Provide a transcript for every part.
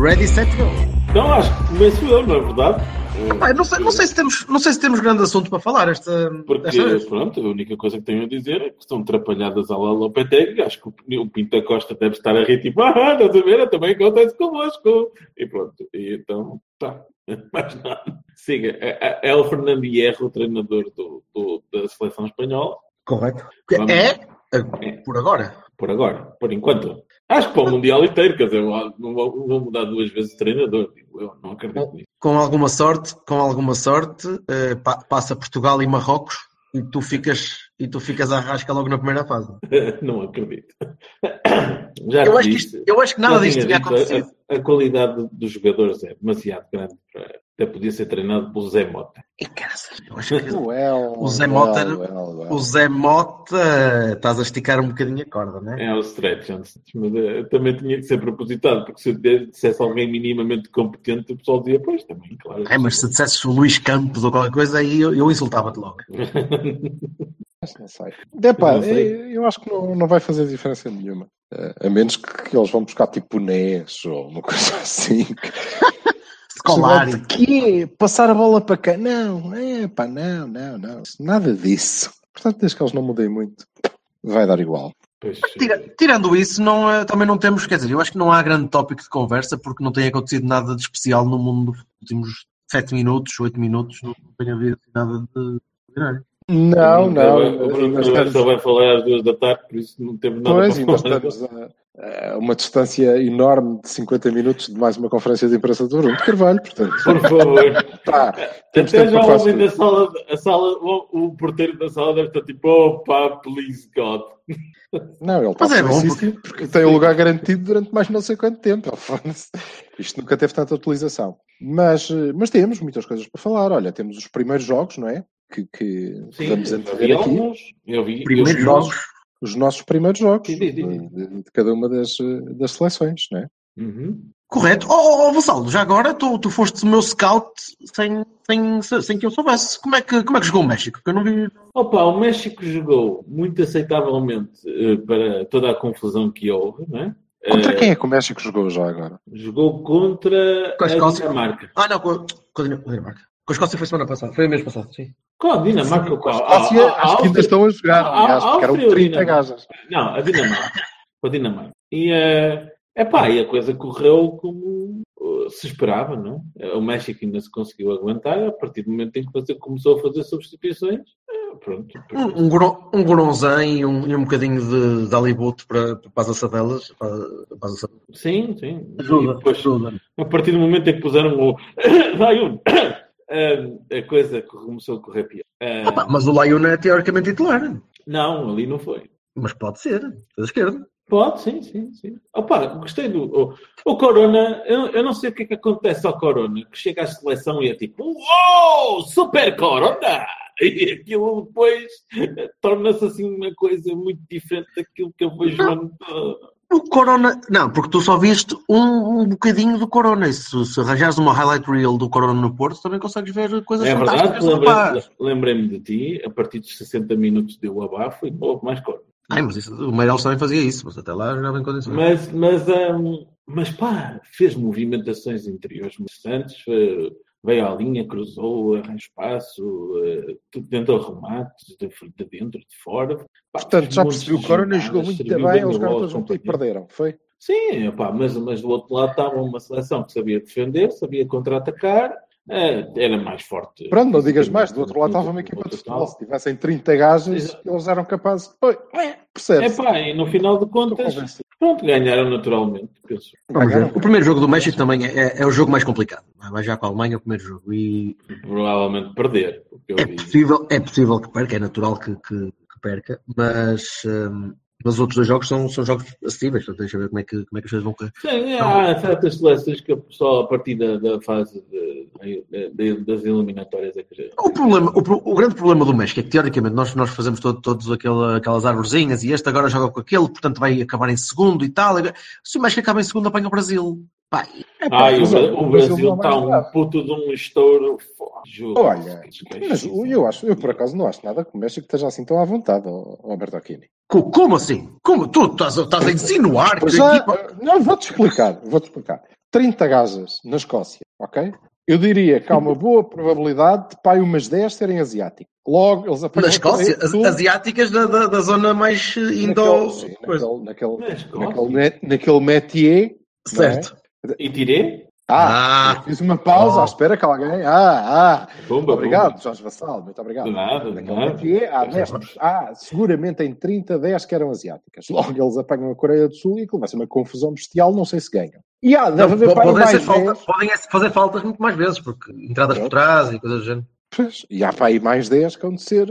Ready, set, go. Não, acho que começo eu, não é verdade? Pai, não, sei, não, sei se temos, não sei se temos grande assunto para falar esta, Porque, esta vez. pronto, a única coisa que tenho a dizer é que estão atrapalhadas à Lopetegui. Acho que o, da Costa deve estar a rir, tipo, ah, estás a ver? Também acontece convosco. E pronto, e então, tá. Mais nada. Siga. É, é- é o Fernando Hierro, o treinador do, do- da seleção espanhola, Correto. Vamos. É, é, por agora. por agora, por enquanto. Acho que para o Mundial inteiro, quer dizer, não vou, mudar duas vezes de treinador. Digo, eu não acredito nisso. Com alguma sorte, com alguma sorte, eh, pa- passa Portugal e Marrocos e tu ficas, e tu ficas à rasca logo na primeira fase. não acredito. Já Eu acho, que isto- eu acho que nada disto tinha dito, acontecido. A, qualidade dos jogadores é demasiado grande para. Até podia ser treinado pelo Zé Mota. E, caraças, eu acho que Well, O Zé Mota- well, well. o Zé Mota estás a esticar um bocadinho a corda, não é? É o stretch, antes, mas eh, também tinha que ser propositado, porque se eu dissesse alguém minimamente competente, o pessoal dizia, pois, também, claro. É, mas se dissesses o Luís Campos ou qualquer coisa, aí eu, eu insultava-te logo. Mas Não sei. Epá, Não sei. eu, eu acho que não, não vai fazer diferença nenhuma. Eh, A menos que, que eles vão buscar tipo NES ou uma coisa assim. Escolar. De quê? Passar a bola para cá? Não, é pá, não, não, não. Nada disso. Portanto, desde que eles não mudem muito, vai dar igual. Pois, Tira- tirando isso, não, eh, também não temos, quer dizer, eu acho que não há grande tópico de conversa porque não tem acontecido nada de especial no mundo dos últimos 7 minutos, 8 minutos, não tem havido nada de extraordinário. Não, não. O Bruno estamos- só vai falar às duas da tarde, por isso não teve nada Pois, para ainda falar. estamos a, a uma distância enorme de 50 minutos de mais uma conferência de imprensa do Bruno de Carvalho, portanto, Por favor. tá, temos Até já o homem da sala, a sala o, o porteiro da sala deve estar tipo, opa, please God. Não, ele está Mas é bom, felicíssimo porque tem o lugar garantido durante mais não sei quanto tempo. Isto nunca teve tanta utilização. Mas, eh, mas temos muitas coisas para falar. Olha, temos os primeiros jogos, não é? Que, que Sim, vamos antever aqui. alguns. Eu vi. Primeiros eu vi jogos. Os nossos primeiros jogos Sim, sim, sim. de, de- de cada uma das, eh, das seleções, não é? Uhum. Correto. Oh, oh, oh Vassalo, já agora tu, tu foste o meu scout sem, sem, sem que eu soubesse. Como é, que, como é que jogou o México? Que eu não vi. Opa, o México jogou muito aceitavelmente eh, para toda a confusão que houve, não é? Contra Eh, quem é que o México jogou já agora? Jogou contra Com a a Escócia. Dinamarca. Ah, não, com, a- com a a Dinamarca. Com a Escócia foi semana passada, foi o mês passado, sim. Com a Dinamarca ou com a, Escócia, a- a- a acho que ainda Áustria? estão a jogar, aliás, porque eram Áustria ou 30 Dinamarca? gajas. Não, a Dinamarca. Com a Dinamarca. E, eh, epá, e a coisa correu como eh, se esperava, não é? O México ainda se conseguiu aguentar, a partir do momento em que você começou a fazer substituições, eh, pronto. Um, um, gro- um e um, e um bocadinho de, de aliboto para, para as assadelas. Para, as. Sim, sim. Ajuda, depois, ajuda. a partir do momento em que puseram o Zayun, a coisa começou a correr pior. Eh, Ah, mas o Lyon é teoricamente titular. não, ali não foi. Mas pode ser, da esquerda. Pode, sim, sim, sim. Opa, gostei do. O, o Corona, eu, eu não sei o que é que acontece ao Corona, que chega à seleção e é tipo, uou, super Corona! E aquilo depois torna-se assim uma coisa muito diferente daquilo que eu vejo o ano todo. O Corona. Não, porque tu só viste um, um bocadinho do Corona. E se, se arranjares uma highlight reel do Corona no Porto, também consegues ver coisas É verdade, lembrei-me de ti, a partir dos 60 minutos deu abafo e houve mais Corona. Ai, mas isso, o Meireles também fazia isso, mas até lá jogava em condições. Mas, mas, hum, mas pá, fez movimentações interiores interessantes, eh, veio à linha, cruzou, arranjou espaço, eh, tudo tentou remates, de, de dentro, de fora. Pá, Portanto, já percebi, o Corona jogou muito bem, a eles todos juntos e perderam, foi? Sim, pá, mas, mas do outro lado estava uma seleção que sabia defender, sabia contra-atacar, eh, era mais forte. Pronto, não digas mais, do outro lado estava uma equipa de futebol, se tivessem 30 gajas, Exato. eles eram capazes... Oi, é, É percebes? pá, e no final de contas. Pronto, ganharam naturalmente, penso. Ganharam. O primeiro jogo do México também é, é- é o jogo mais complicado. Vai já com a Alemanha o primeiro jogo. E Provavelmente perder, é vi. possível, é possível que perca, é natural que, que- que que perca, mas, hum, mas os outros dois jogos são, são jogos acessíveis, portanto deixa eu ver como é que, como é que as coisas vão correr. Sim, há certas seleções que só a partir da, da fase de- de- das eliminatórias é que já. O, problema, o, o grande problema do México é que, teoricamente, nós, nós fazemos todo- todos aquela, aquelas arvorezinhas e este agora joga com aquele, portanto vai acabar em segundo e tal. Se o México acaba em segundo, apanha o Brasil. Pá, Ah, o, mas, Bra- olha, o o Brasil está um puto de um estouro. Juro. Olha, mas eu acho, eu por acaso não acho nada que o México esteja assim tão à vontade, Alberto Aquini. co- como assim? Como? Tu estás, a- estás a insinuar que já, equipa. não, vou-te explicar, vou-te explicar. 30 gajas na Escócia, ok? Eu diria que há uma boa probabilidade de pai umas 10 serem asiáticos. Logo, eles apanham Na Escócia, asiáticas da, da, da zona mais indo. naquele, sim, naquele, naquele, naquele, naquele métier. não é? E tirei? Ah, Ah. fiz uma pausa Oh. à espera que alguém. Ah, ah. Pumba, Obrigado. Jorge Vassal, muito obrigado. De nada, de nada. há, 10, há seguramente em 30, 10 que eram asiáticas. Logo eles apanham a Coreia do Sul e aquilo vai ser uma confusão bestial, não sei se ganham. E há, deve haver podem, ser mais falta, 10. podem é fazer faltas muito mais vezes, porque entradas por trás e coisas do género. Pois, e há para aí mais 10 que hão de ser,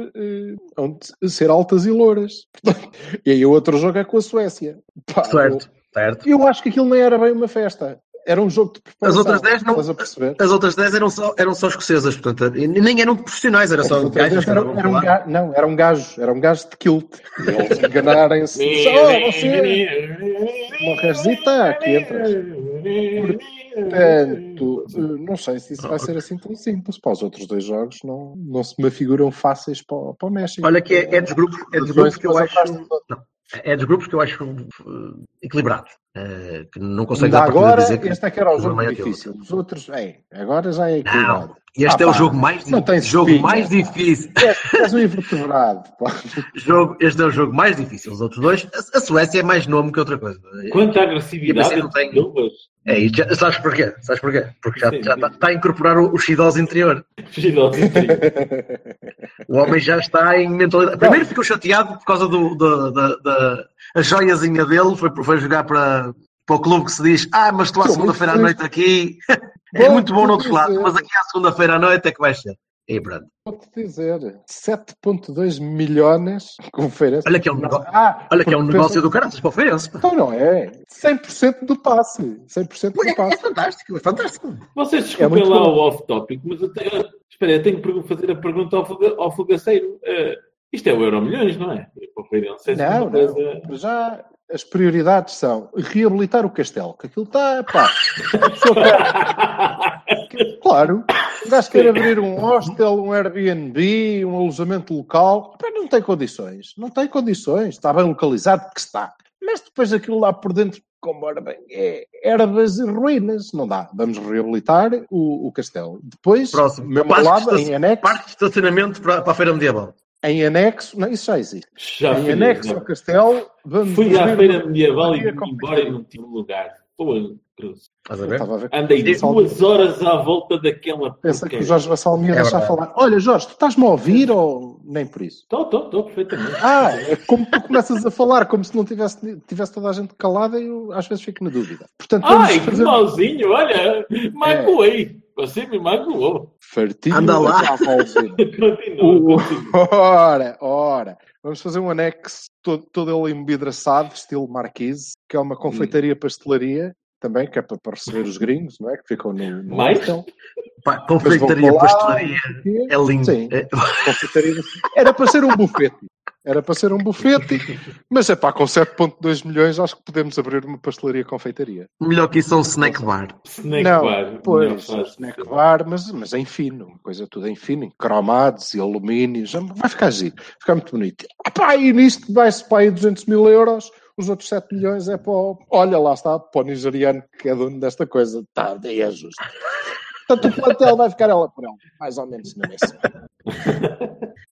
hão de ser altas e louras. e aí o outro jogo é com a Suécia. Pá, Certo, certo. Eu, acho que aquilo nem era bem uma festa. Era um jogo de preparação. As outras 10 não- Estás a perceber? As outras 10 eram só, eram só escocesas, portanto, e nem eram profissionais, era só As outras gajas 10 que era, era um por lá. ga... Não, era um gajo. Era um gajo de kilt. E eles enganarem-se. oh, você... Morres e tá, aqui entras. Portanto, não sei se isso vai ser assim tão simples. Para os outros dois jogos não, não se me figuram fáceis para, o- para o México. Olha que é, é dos grupos, é dos grupos que eu acho. Não, é dos grupos que eu acho uh, equilibrados. Uh, que não à partida agora, dizer que este é que era o jogo é difícil. Os outros, é, agora já é equilibrado. Este Ah, é o jogo mais, não tem jogo espinha. mais difícil. És, és um invertebrado. Jogo, este é o jogo mais difícil. Os outros dois, a, a Suécia é mais nome que outra coisa. Quanta agressividade pensei, não eles. É, e já, sabes porquê? Sabes porquê? Porque já já está, está a incorporar o, o Shidoz interior. Giro, sim. O homem já está em mentalidade. Primeiro ficou chateado por causa do, da, da, da- a joiazinha dele, foi, foi jogar para, para o clube que se diz: Ah, mas tu à segunda-feira à noite aqui é Bom, muito bom no outro lado, mas aqui à segunda-feira à noite é que vai ser. E pronto. Vou-te dizer, 7.2 milhões conferência. Olha que é um negócio, Ah, olha que é um negócio pensa- do caralho para o Feirense. Então não é. 100% do passe. 100% Pô, do É, é passe. fantástico, é fantástico. Vocês É desculpem muito lá bom. o off-topic, mas eu tenho, espera, eu tenho que fazer a pergunta ao, fuga- ao fogaceiro. Eh, isto é o Euro Milhões, não é? Para o Feirense, é Não, não. coisa- Já as prioridades são reabilitar o castelo, que aquilo está, pá. quer- Claro, o gajo quer abrir um hostel, um Airbnb, um alojamento local, pá, não tem condições, não tem condições, está bem localizado que está. Mas depois aquilo lá por dentro, como ora bem, é ervas e ruínas, não dá. Vamos reabilitar o, o castelo. Depois, Próximo. mesmo Parque lado, de em anexo, Parque de estacionamento para, para a Feira Medieval. Em anexo, não, isso já existe. Já em anexo ao castelo, vamos Fui à feira medieval e vim com- embora e não tive lugar. Pô, cruz. Estás a ver? ver. Andei duas horas à volta daquela Pensa que o Jorge Vassal me ia É deixar falar. Olha, Jorge, tu estás-me a ouvir ou nem por isso? Estou, estou, estou, perfeitamente. Ah, é como tu começas a falar, como se não tivesse, tivesse toda a gente calada e eu às vezes fico na dúvida. Portanto, vamos Ai, que fazer mauzinho, olha, magoei. Você me magoou. fartinho Anda lá. Valzinho. Continua. Ora, ora, vamos fazer um anexo todo, todo ele embidraçado, estilo Marquise, que é uma confeitaria pastelaria, também, que é para, para receber os gringos, não é? Que ficam no, no Mais? Pá, vão confeitaria, lá, pastelaria, não é lindo. Sim. É- Confeitaria. Era para ser um bufete. Era para ser um bufete, mas é pá, com 7.2 milhões acho que podemos abrir uma pastelaria confeitaria. melhor que isso é um snack bar. Snack não, bar. pois, frase. snack bar, mas, mas em fino, uma coisa tudo em fino, em cromados e alumínios, vai ficar giro, vai ficar muito bonito. Ah, pá, e nisto vai-se para aí 200 mil euros, os outros 7 milhões é para o, olha lá está, para o nigeriano que é dono desta coisa, tá, daí é justo. Portanto, o plantel vai ficar ela por ela, mais ou menos na mesma.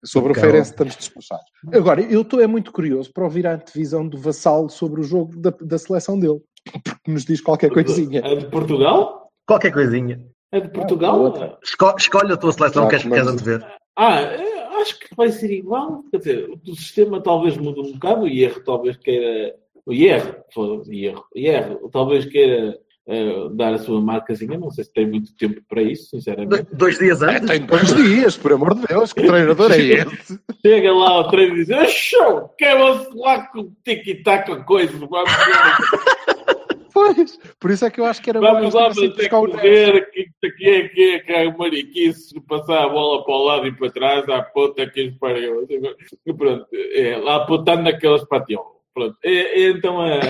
Sobre o. Feirense estamos despachados. Agora, eu estou é muito curioso para ouvir a antevisão do Vassal sobre o jogo da, da seleção dele, porque nos diz qualquer coisinha. É de Portugal? Qualquer coisinha. É de Portugal? outra. Esco- escolhe a tua seleção Já que queres, queres antever. Ah, é, acho que vai ser igual. Quer dizer, o sistema talvez mude um bocado, o IR talvez queira. O IR, foda-se, IR, IR talvez queira eh, dar a sua marcazinha. Não sei se tem muito tempo para isso, sinceramente. Dois dias É, antes. tem dois dias, por amor de Deus, que treinador é esse? Chega lá ao treino e diz: "Ah, show, quer-se lá com tic-tac coisa, vamos Pois, por isso é que eu acho que era Vamos lá para ter que correr, que é que é que é o mariquice, passar a bola para o lado e para trás, à puta que os pariu. Pronto, é, lá apontando naquelas patiolas. Pronto, e, e então, eh,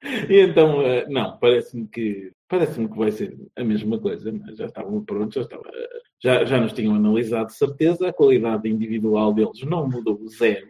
e então eh, não, parece-me que parece-me que vai ser a mesma coisa, mas já estavam prontos, já, estava, já, já nos tinham analisado de certeza, a qualidade individual deles não mudou zero.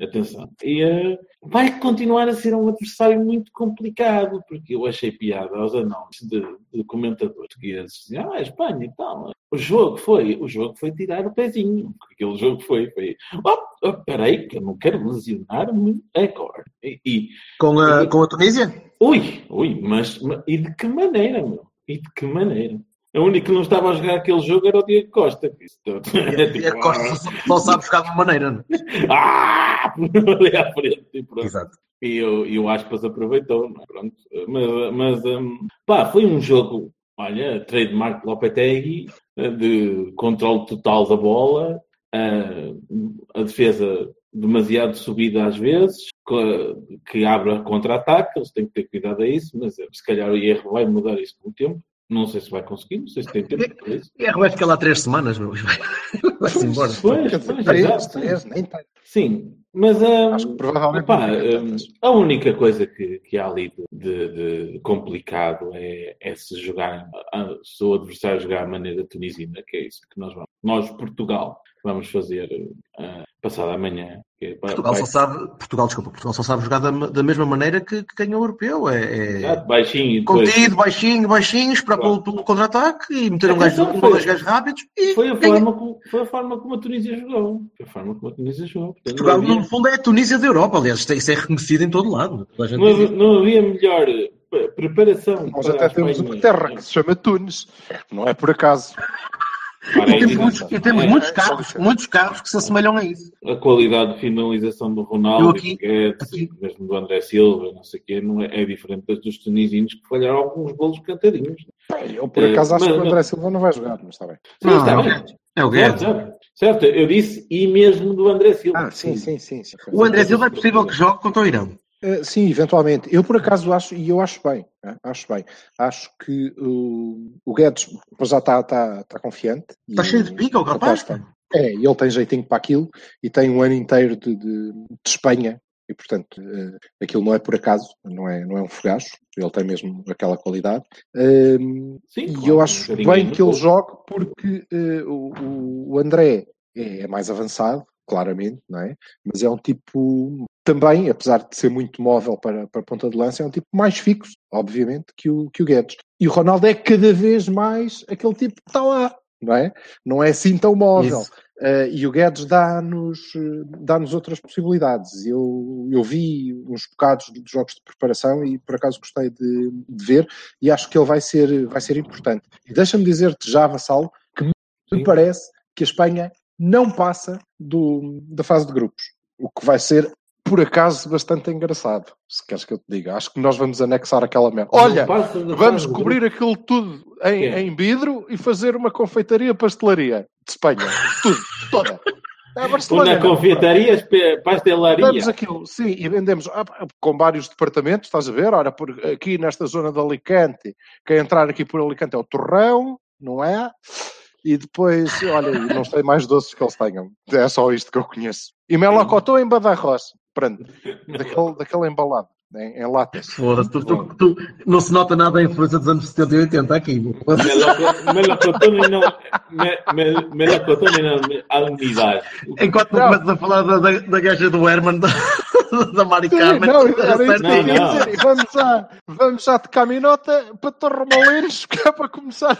Atenção. E eh, vai continuar a ser um adversário muito complicado, porque eu achei piada aos anúncios de, de comentadores portugueses. Ah, Espanha e tal. O jogo foi, o jogo foi tirar o pezinho. Aquele jogo foi, foi. Oh, oh, peraí, que eu não quero lesionar-me agora. E, e, Com a, com a Tunísia? ui, ui, mas, mas- e de que maneira, meu? E de que maneira? O único que não estava a jogar aquele jogo era o Diego Costa. que é E a tipo, Costa só, só sabe jogar de uma maneira. não é? Ah! Ali à frente. E pronto. Exato. E o, e o Aspas aproveitou, não é? Pronto. Mas, mas hum, pá, foi um jogo, olha, trademark Lopetegui, eh, de controle total da bola, eh, a defesa demasiado subida às vezes, que, que abre a contra-ataque, eles têm que ter cuidado a isso, mas eh, se calhar o IR vai mudar isso com o tempo. Não sei se vai conseguir, não sei se tem tempo para isso. E vai ficar lá três semanas, meu. Vai-se embora. Pois, pois, três, três, nem tem. Sim, mas hum, Acho que provavelmente hum, tantas. a única coisa que, que há ali de, de complicado é, é se jogarem, se o adversário jogar à maneira tunisina, que é isso que nós vamos, nós, Portugal, vamos fazer uh, passado amanhã. que é- Portugal vai- só sabe, Portugal, desculpa, Portugal só sabe jogar da, da mesma maneira que, que ganha o europeu. É, é Exato, baixinho depois. contido, baixinho, baixinho, esperar pelo, pelo contra-ataque e meter um gajo, um dois gajos rápidos e Foi a, ganha. forma como, foi a forma como a Tunísia jogou. Foi a forma como a Tunísia jogou. Portanto, Portugal, havia- no fundo, é a Tunísia da Europa. Aliás, isto é- isso é reconhecido em todo lado. Toda a gente não havia, isso. não havia melhor eh, preparação. Nós para até temos uma terra que se chama Tunes. Não é por acaso. Para E temos, muitos, e temos É, muitos é, carros, é. muitos carros que se assemelham a isso. a qualidade de finalização do Ronaldo, aqui- do Guedes, aqui- mesmo do André Silva, não sei o quê, não é, é diferente das dos tunisinos que falharam alguns golos cantadinhos. Bem, Eu, por É, acaso, acho mas- que o André Silva não vai jogar, mas está bem. Sim, Não, está é o bem. Guedes. É o Certo, Guedes. certo. Certo, eu disse e mesmo do André Silva. Ah, sim, sim, sim. sim. O André Silva é possível que jogue contra o Irão. Uh, sim, eventualmente. Eu, por acaso, acho, e eu acho bem, né? acho bem. Acho que uh, o Guedes pois já está tá, tá confiante. Está cheio de pica, o rapaz. Tá. É, ele tem jeitinho para aquilo e tem um ano inteiro de, de, de Espanha e, portanto, uh, aquilo não é por acaso, não é, não é um fogacho, ele tem mesmo aquela qualidade. Um, Sim, e claro, eu acho bem que ele jogue porque uh, o, o André é, é mais avançado, claramente, não é? Mas é um tipo também, apesar de ser muito móvel para, para a ponta de lança, é um tipo mais fixo, obviamente, que o, que o Guedes. E o Ronaldo é cada vez mais aquele tipo que está lá, não é? Não é assim tão móvel. Uh, e o Guedes dá-nos uh, dá-nos outras possibilidades. Eu, eu vi uns bocados de jogos de preparação e por acaso gostei de, de ver e acho que ele vai ser, vai ser importante. E deixa-me dizer-te já, Vassalo, que me parece que a Espanha não passa do, da fase de grupos. O que vai ser, por acaso, bastante engraçado. Se queres que eu te diga. Acho que nós vamos anexar aquela merda. Olha, Vamos cobrir aquilo tudo em, É. em vidro e fazer uma confeitaria pastelaria de Espanha. Tudo, toda. É Barcelona. Uma não. confeitaria, pastelaria. Damos aquilo, sim, e vendemos ah, com vários departamentos, estás a ver? Ora, por, aqui nesta zona de Alicante, quem entrar aqui por Alicante é o Torrão, não é? E depois, olha, e não sei mais doces que eles tenham. É só isto que eu conheço. E melocotão em Badajoz, pronto, daquele, daquele embalado, em, em latas. Foda-se, tu, tu- tu- não se nota nada a influência dos anos 70 e 80 aqui. Meloco- Melocotón e não. me- me- Melocotón e não a unidade. Enquanto não começas a falar da, da, da gaja do Herman, da, da Mari Carmen, não, era isso que eu Não, ia não. dizer. E Vamos já, vamos já de caminhota para Torremolinos, que é para começar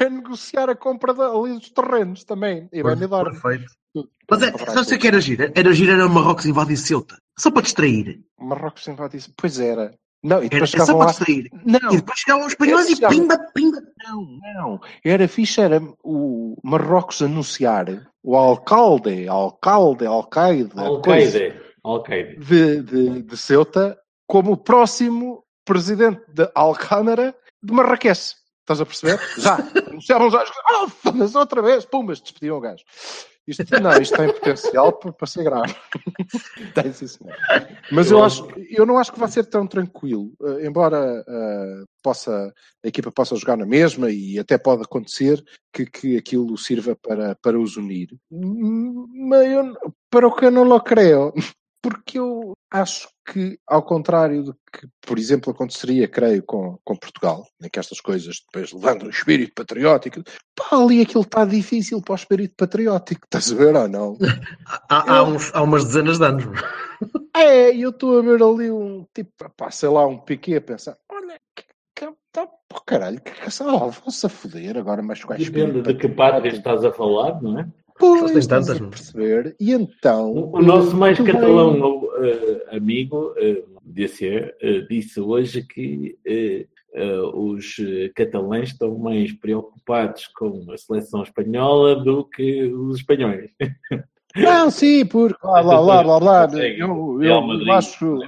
a negociar a compra da- ali dos terrenos também. E vai me dar. Perfeito. Mas é, sabe o que era gira? Era gira era Marrocos invadir Ceuta. Só para distrair. Marrocos disse, pois era. Não, e depois era só chegavam para lá. distrair. Não, E depois chegavam os espanhóis e Chegavam- pimba, pimba. não, não. Era fixe, era o Marrocos anunciar o alcalde, alcalde, alcaide, Al-Qaeda. Al-Qaeda. de, de, de Ceuta como o próximo presidente da Alcâmara de Marrakech. Estás a perceber? Já. Anunciavam já. Ah, foda-se, outra vez. Pumas, despediam o gajo. Isto, não, isto tem potencial para, para ser grave. tem, sim, senhor. Mas eu, acho, eu não acho que vai ser tão tranquilo. Uh, embora uh, possa, a equipa possa jogar na mesma e até pode acontecer que, que aquilo sirva para, para os unir. Mas eu, para o que eu não lo creio, porque eu acho que, ao contrário do que, por exemplo, aconteceria, creio, com, com Portugal, em que estas coisas depois levantam o espírito patriótico, pá, ali aquilo está difícil para o espírito patriótico, estás a ver ou não? há, há, uns, há umas dezenas de anos. É, eu estou a ver ali um tipo, pá, sei lá, um piquê a pensar, olha, que, que, tá, pô, caralho, que, que oh, vão-se a foder agora, mas com Depende de que pátria estás a falar, não é? Pois, tem tantas, a perceber. E então... O, o nosso mais catalão uh, amigo, uh, disse, uh, disse hoje que os catalães estão mais preocupados com a seleção espanhola do que os espanhóis. Não, sim, porque lá, lá, lá, lá, lá. Eu, eu, eu acho,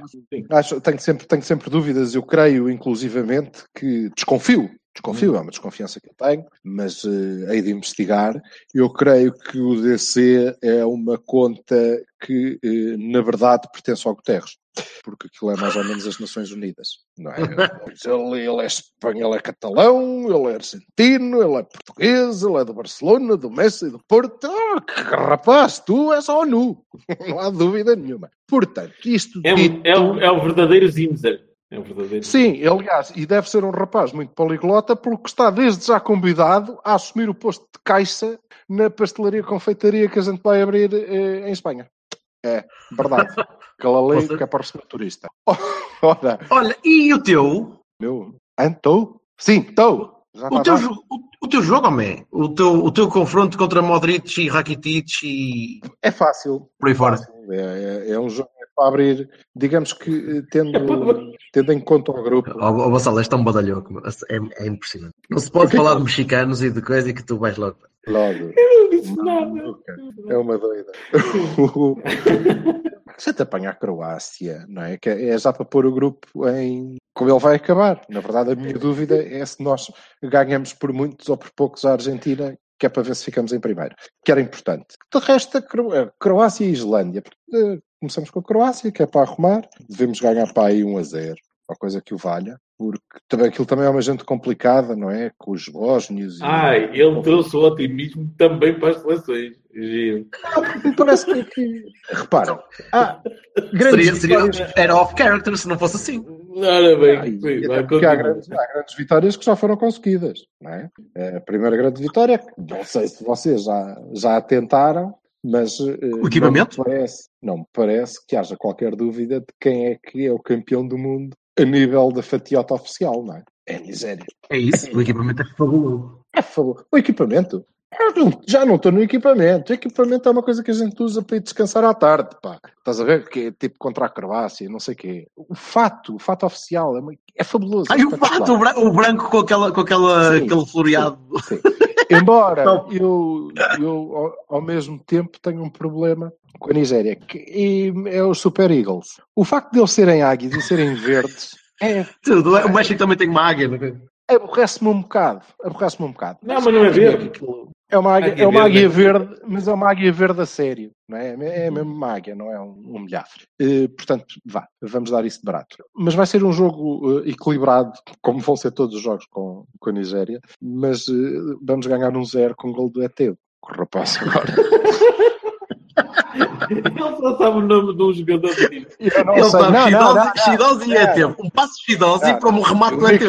acho tenho, sempre, tenho sempre dúvidas, eu creio inclusivamente que desconfio Desconfio, é uma desconfiança que eu tenho, mas uh, hei de investigar. Eu creio que o DC é uma conta que, uh, na verdade, pertence ao Guterres, porque aquilo é mais ou menos as Nações Unidas, não é? ele, ele é espanhol, é catalão, ele é argentino, ele é português, ele é do Barcelona, do Messi, e do Porto. Oh, que rapaz, tu és a ONU, não há dúvida nenhuma. Portanto, isto é, dito... é, o, é o verdadeiro Zimzer. É um verdadeiro. Sim, aliás, e deve ser um rapaz muito poliglota porque está desde já convidado a assumir o posto de caixa na pastelaria confeitaria que a gente vai abrir eh, em Espanha. É, verdade. Aquela lei que é para receber turista. Ora. Olha, e o teu? Meu? Estou? Sim, estou. O teu, o, o, teu jogo, homem, o teu, o teu confronto contra Modric e Rakitic e. É fácil. Por aí fora. É, é, é um jogo para abrir, digamos que eh, tendo, tendo em conta o grupo. O, o Gonçalo, este é um badalhoco, é, é impressionante. Não se pode falar de mexicanos e de coisa e que tu vais logo. Logo. Eu não disse nada. É uma doida. Se te apanha a Croácia, não é? Que é já para pôr o grupo em como ele vai acabar. Na verdade, a minha dúvida é se nós ganhamos por muitos ou por poucos a Argentina, que é para ver se ficamos em primeiro, que era importante. De resto, a Croácia e Islândia. Eh, começamos com a Croácia, que é para arrumar, devemos ganhar para aí 1 a 0, uma coisa que o valha, porque também, aquilo também é uma gente complicada, não é? Com os bósnios. Ai, e... ele trouxe o otimismo também para as seleções. Giro. Não, parece que, que... Repara, ah, seria, seria, era off-character se não fosse assim. Ora bem, ah, sim, há, grandes, há, grandes, vitórias que já foram conseguidas. Não é? A primeira grande vitória, não sei se vocês já, já tentaram, mas o equipamento? Não me, parece, não me parece que haja qualquer dúvida de quem é que é o campeão do mundo a nível da fatiota oficial, não é? É a Nigéria. É isso, o equipamento é fabuloso. É fabuloso. O equipamento? já não estou no equipamento. O equipamento é uma coisa que a gente usa para ir descansar à tarde, pá. Estás a ver? Que é tipo contra a Croácia, não sei o quê. O fato, o fato oficial é, é fabuloso. Ai, o fato, o branco com, aquela, com aquela, sim, aquele floreado. Sim, sim. Embora eu, eu ao, mesmo tempo tenho um problema com a Nigéria, que é os Super Eagles. O facto de eles serem águias e serem verdes é. Tudo. O México também tem uma águia, não é? Aborrece-me um bocado. Aborrece-me um bocado. Não, mas não é verde. É uma águia, águia é uma águia verde, verde, mas é uma águia verde a sério. Não é? é mesmo uma águia, não é um, um milhafre. Uh, portanto, vá, vamos dar isso de barato. Mas vai ser um jogo uh, equilibrado, como vão ser todos os jogos com, com a Nigéria, mas uh, vamos ganhar um zero com o gol do ET. O rapaz agora. Ele só sabe o nome de um jogador de Ele sabe Shidozi e ET. Um passo Shidozi para um remate do ET.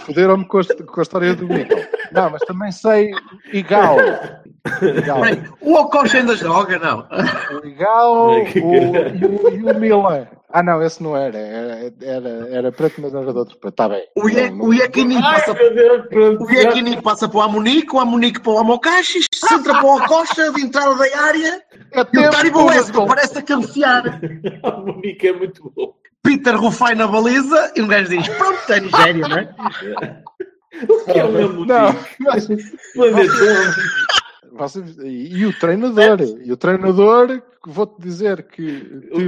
Fuderam-me com, com, a história do Mikkel. Não, mas também sei Igal. O Okocha ainda joga, não? O Igal o, o, e o Milan. Ah, não, esse não era. Era, era, era preto, mas era de outro preto. Está bem. O, Ie, o Iekini passa, o passa para o Amunique, o Amunique para o Amokashi, entra para o Okocha, de entrada da área. É e o Taribo Esco parece a cabecear. O Amunique é muito bom. Peter Rufai na baliza e um gajo diz: Pronto, é Nigéria, não é? O que é o meu motivo? Não, mas... e o treinador, e o treinador, vou-te dizer que. O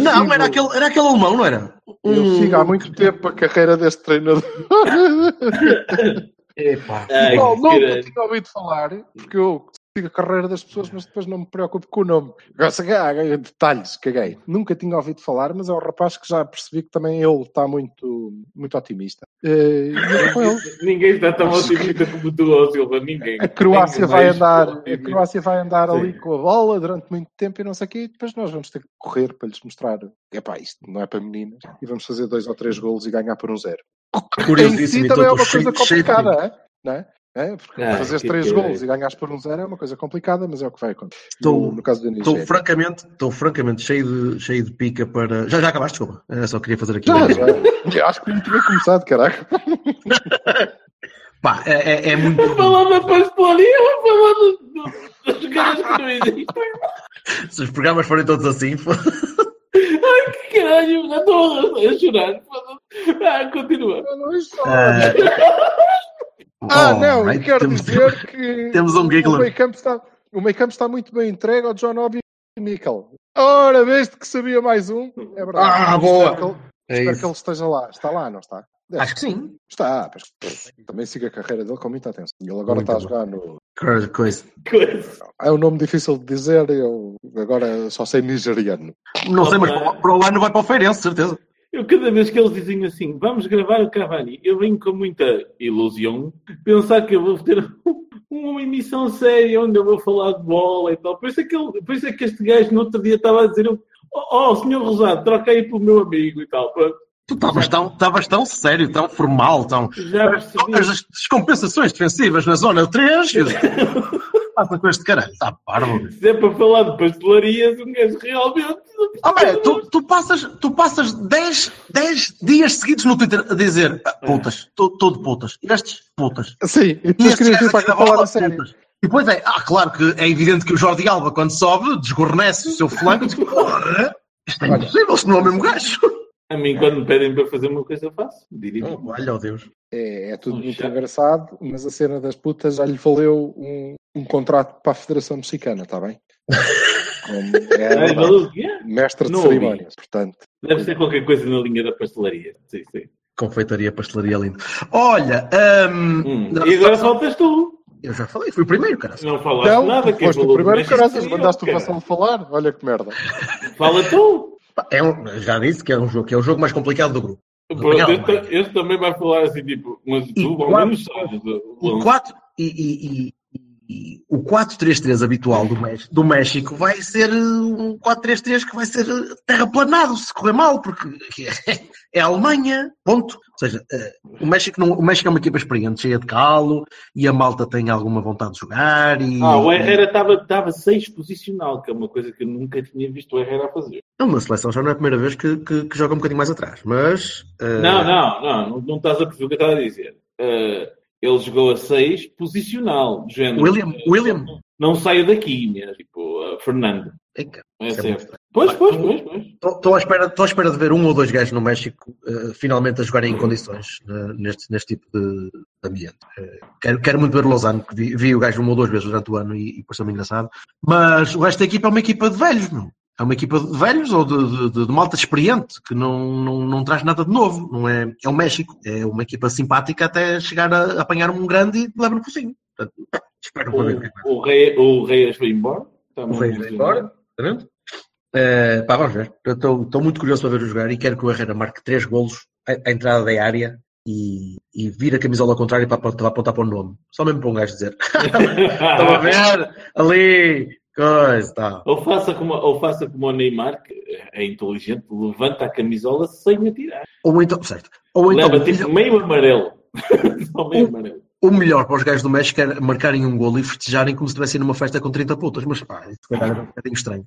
Não, era aquele, era aquele alemão, não era? Eu um- sigo há muito tempo a carreira deste treinador. Epá. Ai, Não, nunca tinha ouvido falar, porque eu sigo a carreira das pessoas, mas depois não me preocupo com o nome. Agora, detalhes, caguei. Nunca tinha ouvido falar, mas é um rapaz que já percebi que também ele está muito, muito otimista. Eh, E ele. Ninguém está tão otimista como tu, ó Silva. Ninguém. A Croácia Ninguém vai andar, a. Croácia vai andar Sim. ali com a bola durante muito tempo e não sei o quê, e depois nós vamos ter que correr para lhes mostrar, epá, isto não é para meninas, e vamos fazer dois ou três golos e ganhar por um zero. Em Curiosíssimo si e também é estou uma coisa complicada, é? não é? É, porque Ah, fazeres que três caralho. golos e ganhares por um zero é uma coisa complicada, mas é o que vai acontecer. Estou- no, no caso da Estou francamente, estou francamente cheio de, cheio de pica para. Já, já acabaste, desculpa. Eu só queria fazer aqui. Já, já. Eu acho que não tinha começado, caraca. Pá, é, é- é muito. Vou falar da pastelaria, vou falar do- do- das jogadas que não existem. Se os programas forem todos assim, Que caralho, já estou a, chorar. Ah, continua. Não, isto- Ah, Ah, não, alright, e quero temos- dizer que temos um o Giggler. meio campo está, o meio está muito bem entregue ao John Obi e Nickel. Ora, veste que sabia mais um? É verdade. Ah, boa. Espero que ele, É espero que ele esteja lá. Está lá, não está? Deve Acho que sim. Está, também siga a carreira dele com muita atenção. Ele agora Muito está a bom. jogar no. Coisa-. É um nome difícil de dizer, eu agora só sei nigeriano. Não sei, mas Opa. para o- para o ano vai para o Feirense, certeza. Eu, cada vez que eles dizem assim, vamos gravar o Cavani, eu venho com muita ilusão pensar que eu vou ter uma emissão séria onde eu vou falar de bola e tal. Por isso é que, ele, por isso é que este gajo no outro dia estava a dizer: Oh, oh senhor Rosado, troca aí pelo meu amigo e tal. Pronto, Tu estavas tão, tão sério, tão formal, tão. já percebi. As descompensações defensivas na zona 3. Passa com este caralho, está parvo. Se é para falar de pastelarias, um gajo realmente. Ah, bem, tu, tu passas, tu passas 10, 10 dias seguidos no Twitter a dizer ah, putas, estou de putas, estes putas. Sim, e tu querias vir para aqui falar a sério. putas. E depois é, ah, claro que é evidente que o Jordi Alba, quando sobe, desgornece o seu flanco, diz, porra, isto é impossível, se não é o mesmo gajo. A mim, quando me pedem para fazer uma coisa, eu faço. Diria. Oh, olha, oh Deus. É, é tudo Um muito engraçado, mas a cena das putas já lhe valeu um, um contrato para a Federação Mexicana, está bem? Como é maluco, yeah. mestre de cerimónias, portanto. Deve ser qualquer coisa na linha da pastelaria. Sim, sim. Confeitaria, pastelaria lindo. Olha, hum, Hum. não, E agora faltas tu. eu já falei, fui o primeiro, cara. Não falaste Não, nada. tu quem foste o primeiro eu, mandaste o cara. Vassal falar, olha que merda. Fala tu. É um, já disse que é um jogo, que é o jogo mais complicado do grupo. Pronto, Obrigado, este, também vai falar assim, tipo, mas E tu ao quatro- menos sabes. o- O o- 4 e, e- e- o 4-3-3 habitual do México, do México vai ser um 4-3-3 que vai ser terraplanado se correr mal, porque é a Alemanha, ponto. Ou seja, eh, o México, não, o México é uma equipa experiente, cheia de calo, e a malta tem alguma vontade de jogar. E, Ah, o Herrera estava seis posicional, que é uma coisa que eu nunca tinha visto o Herrera fazer. Não, na seleção já não é a primeira vez que, que- que joga um bocadinho mais atrás, mas. eh, Não, não, não, não, não estás a perceber o que eu estava a dizer. Eh, ele jogou a seis posicional, do género. William, eh, William. Não saio daqui, mesmo, tipo, eh, Fernando. É isso é certo. Pois, pois, pois, pois. Estou à, espera, à espera de ver um ou dois gajos no México eh, finalmente a jogarem em condições eh, neste, neste tipo de, ambiente. Eh, quero, quero muito ver Lozano, que vi, vi o gajo uma ou duas vezes durante o ano e, e pareceu-me engraçado. Mas o resto da equipa é uma equipa de velhos, meu. É uma equipa de velhos ou de, de, de- malta experiente que não, não, não traz nada de novo. Não é, é o México. É uma equipa simpática até chegar a, apanhar um grande e leva no focinho. Portanto, espero para ver o é O, o, rei, o Reis foi embora. Está o vai emocionado. embora, exatamente. Eh, pá, vamos ver. Estou muito curioso para ver o jogar e quero que o Herrera marque três golos à, à entrada da área e, e vira a camisola ao contrário para, para, para apontar para o nome. Só mesmo para um gajo dizer: Estão a ver? Ali, coisa, tal. Ou faça, como, ou faça como o Neymar, que é inteligente, levanta a camisola sem atirar. Ou então, certo. Ou então, Leva tipo meio amarelo. Só meio Um- amarelo. o melhor para os gajos do México era marcarem um golo e festejarem como se estivessem numa festa com 30 putas. Mas pá, isso era um bocadinho estranho.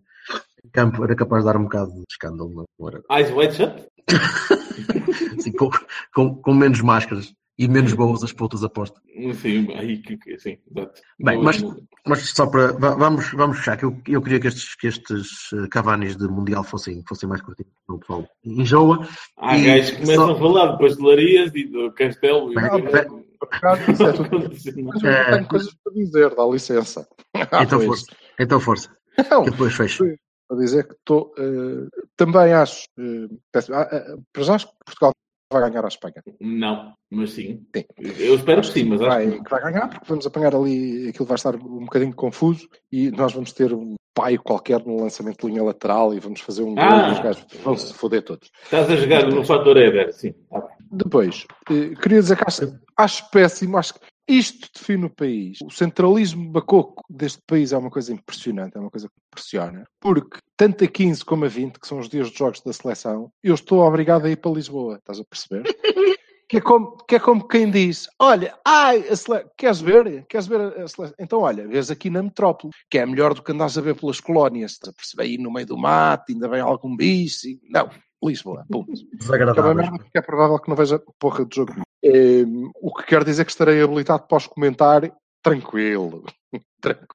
Em campo era capaz de dar um bocado de escândalo. Eyes wide shut? Assim, com, com, com menos máscaras e menos boas as putas aposto. Sim, aí que, que sim, exato. Bem, Não, mas- não- Mas só para. va- Vamos, vamos fechar, que eu, eu queria que estes, que estes eh, Cavanis de Mundial fossem, fossem mais curtinhos. O pessoal enjoa. Há E gajos que começam só- a falar de pastelarias e do castelo. Bem, e... bem. É eu É. tenho coisas para dizer, dá licença. Ah, Então pois. força. Então força. Não, Que depois fecho. a dizer que estou. eh, também acho. Ah, ah, para já acho que Portugal vai ganhar à Espanha. Não, mas sim. Sim. Eu espero que sim, mas acho vai, que que vai ganhar, porque vamos apanhar ali, aquilo vai estar um bocadinho confuso e nós vamos ter um paio qualquer no lançamento de linha lateral e vamos fazer um gol Ah. e os gajos vão se foder todos. estás a jogar no fator Éder, sim. Bem. Depois, eh, queria dizer que acho, acho péssimo, acho que isto define o país. O centralismo bacoco deste país é uma coisa impressionante, é uma coisa que impressiona. Porque, tanto a 15 como a 20, que são os dias de jogos da seleção, eu estou obrigado a ir para Lisboa, estás a perceber? Que é, como, que é como quem diz: Olha, ai, a sele... queres ver? Queres ver a seleção? Então, olha, vês aqui na metrópole, que é melhor do que andares a ver pelas colónias, estás a perceber? Aí no meio do mato, ainda vem algum bicho. e- Não, Lisboa, ponto. É Desagradável. porque é provável que não veja porra de jogo. Eh, o que quer dizer que estarei habilitado para os comentar tranquilo. tranquilo.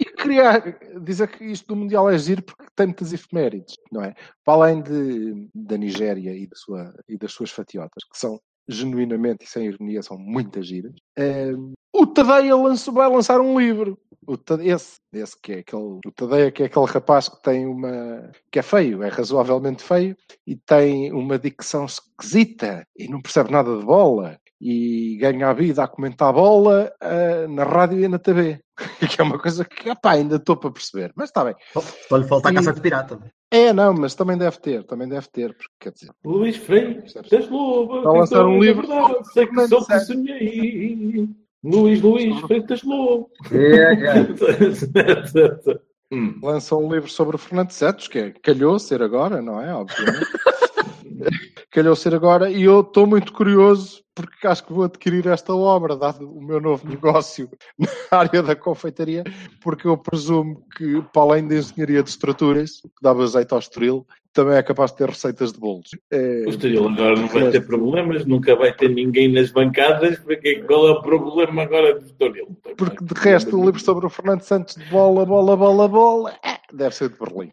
E queria dizer que isto do Mundial é giro porque tem muitas efemérides, não é? Para além de, da Nigéria e, da sua, e das suas fatiotas, que são genuinamente e sem ironia, são muitas giras. Eh, o Tadeia lançou, vai lançar um livro. O Tadeia, esse, esse que é aquele, o Tadeia que é aquele rapaz que tem uma que é feio, é razoavelmente feio e tem uma dicção esquisita e não percebe nada de bola e ganha a vida a comentar a bola ah, na rádio e na TV. que é uma coisa que epá, ainda estou para perceber, mas está bem. Só lhe falta a caça de pirata. É, não, mas também deve ter, também deve ter, porque quer dizer, Luís Freitas das Lobas. Vai lançar um livro é verdade, Sei que sou que sonhei. Luís Luís Freitas Lobo. Hum. lança um livro sobre o Fernando Santos, que é, calhou ser agora, não é? Obviamente. calhou ser agora, e eu estou muito curioso porque acho que vou adquirir esta obra, dado o meu novo negócio na área da confeitaria, porque eu presumo que, para além da engenharia de estruturas, que dava azeite ao estoril, também é capaz de ter receitas de bolos. É, O Estoril agora não vai ter problemas, nunca vai ter ninguém nas bancadas, porque qual é o problema agora do Estoril? porque de resto, o livro sobre o Fernando Santos de bola, bola, bola, bola, é, deve ser de Berlim.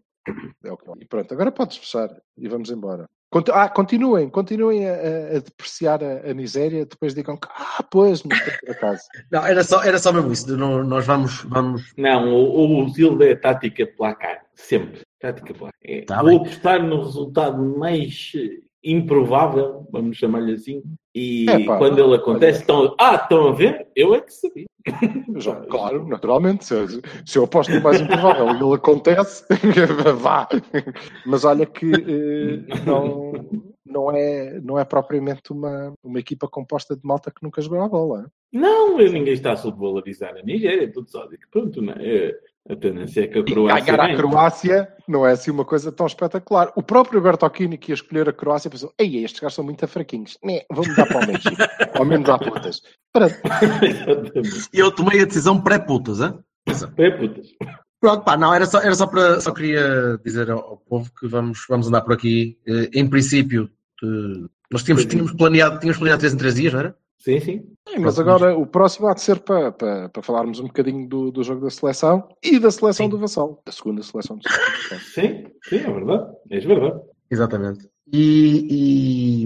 É o que E pronto, agora podes fechar e vamos embora. Ah, continuem, continuem a, a- depreciar a, a miséria, depois digam que, ah, pois, mas por acaso. Não, era só, era só mesmo isso. de não- nós vamos, vamos. Não, o, o Zilda é tática placar, sempre. Tática placar. É, Tá vou bem. apostar no resultado mais improvável, vamos chamar-lhe assim, e Epá, quando ele acontece, estão, ah, estão a ver? Eu é que sabia. Já, claro, naturalmente. Se eu, se eu aposto no mais improvável e ele acontece, vá. Mas olha que eh, não, não, é, não é propriamente uma, uma equipa composta de malta que nunca jogou a bola. Não, ninguém está a subvalorizar a Nigéria, tudo só digo, pronto, não é? A tendência é que a E Croácia. ganhar a. Croácia não é assim uma coisa tão espetacular. O próprio Bertocchini que ia escolher a Croácia pensou: Ei, estes gajos são muito fraquinhos. Né, vou-me dar para o México. Ao menos há putas. Exatamente. Eu tomei a decisão pré-putas, hein? É putas. Pronto, pá, não, era só, era só para. Só queria dizer ao, ao povo que vamos, vamos andar por aqui. Eh, Em princípio, eh, nós tínhamos, tínhamos, planeado, tínhamos planeado 3 em 3 dias, não era? Sim, sim. Sim, mas agora o próximo há de ser para, para, para falarmos um bocadinho do, do jogo da seleção e da seleção Sim. do Vassal. Da segunda seleção do Vassal. Sim, sim, é verdade. É verdade. Exatamente. E, e,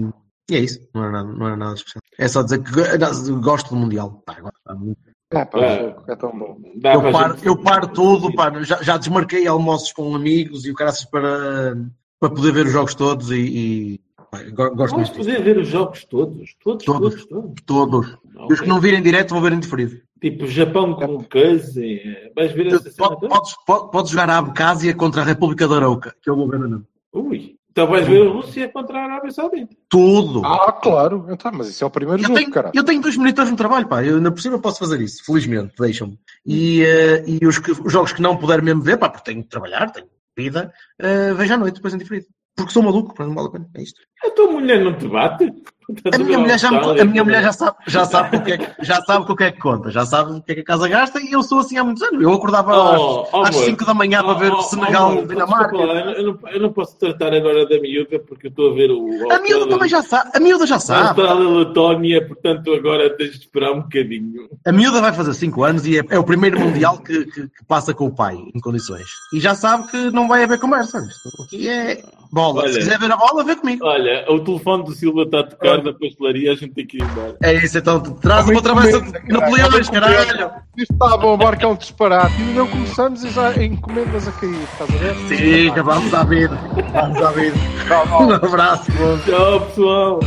e é isso. Não era, nada, não era nada especial. É só dizer que go- gosto do Mundial. Pá, agora está muito- É, pá, É. é tão bom. Eu, paro, gente- eu paro tudo, pá, já, já desmarquei almoços com amigos e o caraças para, para poder ver os jogos todos e, e, gosto Vais poder ver os jogos todos. Todos, Todos. todos, todos. Todos. E os que não virem direto vão ver em diferido. Tipo Japão com coisa. eh, Vais ver essa cena? Podes, pode- podes jogar a Abcásia contra a República da Arauca, que eu vou ver não. Ui. Então vais ver a Rússia contra a Arábia Saudita. Tudo. Ah, claro. Então, mas isso é o primeiro Eu jogo, tenho, cara. eu tenho dois monitores no trabalho, pá. Eu, na por cima posso fazer isso, felizmente, deixam-me. E, eh, e os, que- os jogos que não puder mesmo ver, pá, porque tenho de trabalhar, tenho vida, eh, vejo à noite, depois em diferido. Porque sou maluco, não vale a pena. É isto. A tua mulher não te bate? A minha mulher, já, me- a minha mulher já sabe, já sabe o que é que, já sabe o que é que conta, já sabe o que é que a casa gasta e eu sou assim há muitos anos. Eu acordava Oh, às, oh, às amor. 5 da manhã para ver Oh, oh, Senegal, amor, Dinamarca. eu, não, eu não posso tratar agora da miúda porque eu estou a ver o. A miúda também já sabe, a miúda já A sabe. Austrália Letónia, portanto agora tens de esperar um bocadinho. A miúda vai fazer 5 anos e é, é o primeiro Mundial que, que- que passa com o pai, em condições. E já sabe que não vai haver conversa. Aqui é, Bola. Olha. Se quiser ver a bola, vê comigo. Olha, o telefone do Silva está a tocar na pastelaria, a gente tem que ir embora. É isso, então traz uma travessa de Napoleões, caralho. Isto está a bombar que é um disparate. E não começamos e já encomendas a cair. Estás a ver? Sim, vamos à vida. Vamos à vida. Um abraço, bom. Tchau, pessoal.